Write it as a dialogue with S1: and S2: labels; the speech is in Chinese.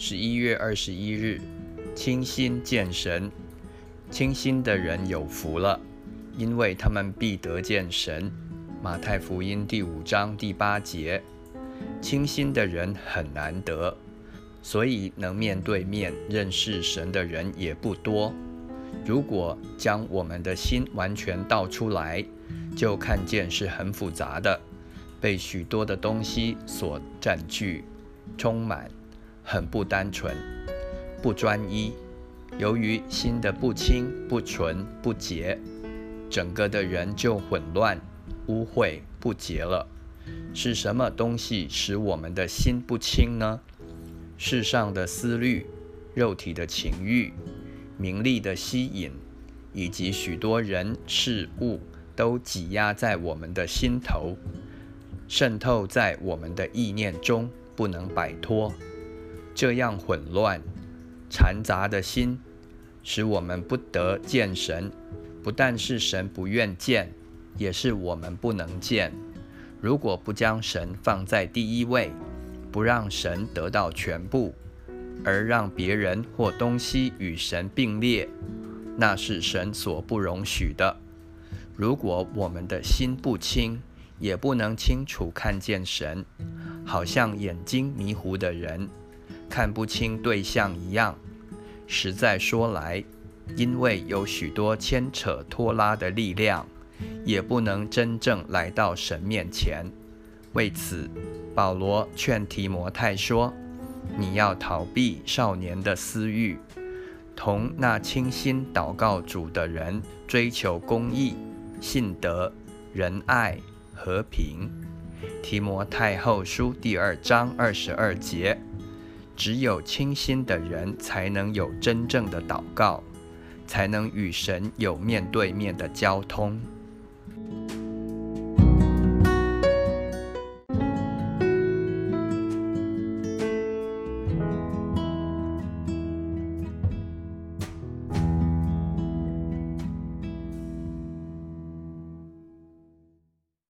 S1: 十一月二十一日，清心见神。清心的人有福了，因为他们必得见神。马太福音第五章第八节。清心的人很难得，所以能面对面认识神的人也不多。如果将我们的心完全倒出来，就看见是很复杂的，被许多的东西所占据、充满。很不单纯，不专一。由于心的不清、不纯、不洁，整个的人就混乱、污秽、不洁了。是什么东西使我们的心不清呢？世上的思虑、肉体的情欲、名利的吸引，以及许多人事物都挤压在我们的心头，渗透在我们的意念中，不能摆脱。这样混乱、掺杂的心，使我们不得见神。不但是神不愿见，也是我们不能见。如果不将神放在第一位，不让神得到全部，而让别人或东西与神并列，那是神所不容许的。如果我们的心不清，也不能清楚看见神，好像眼睛迷糊的人。看不清对象一样，实在说来，因为有许多牵扯拖拉的力量，也不能真正来到神面前。为此，保罗劝提摩太说：“你要逃避少年的私欲，同那清心祷告主的人追求公义、信德、仁爱、和平。”提摩太后书第二章二十二节。只有清心的人才能有真正的祷告，才能与神有面对面的交通。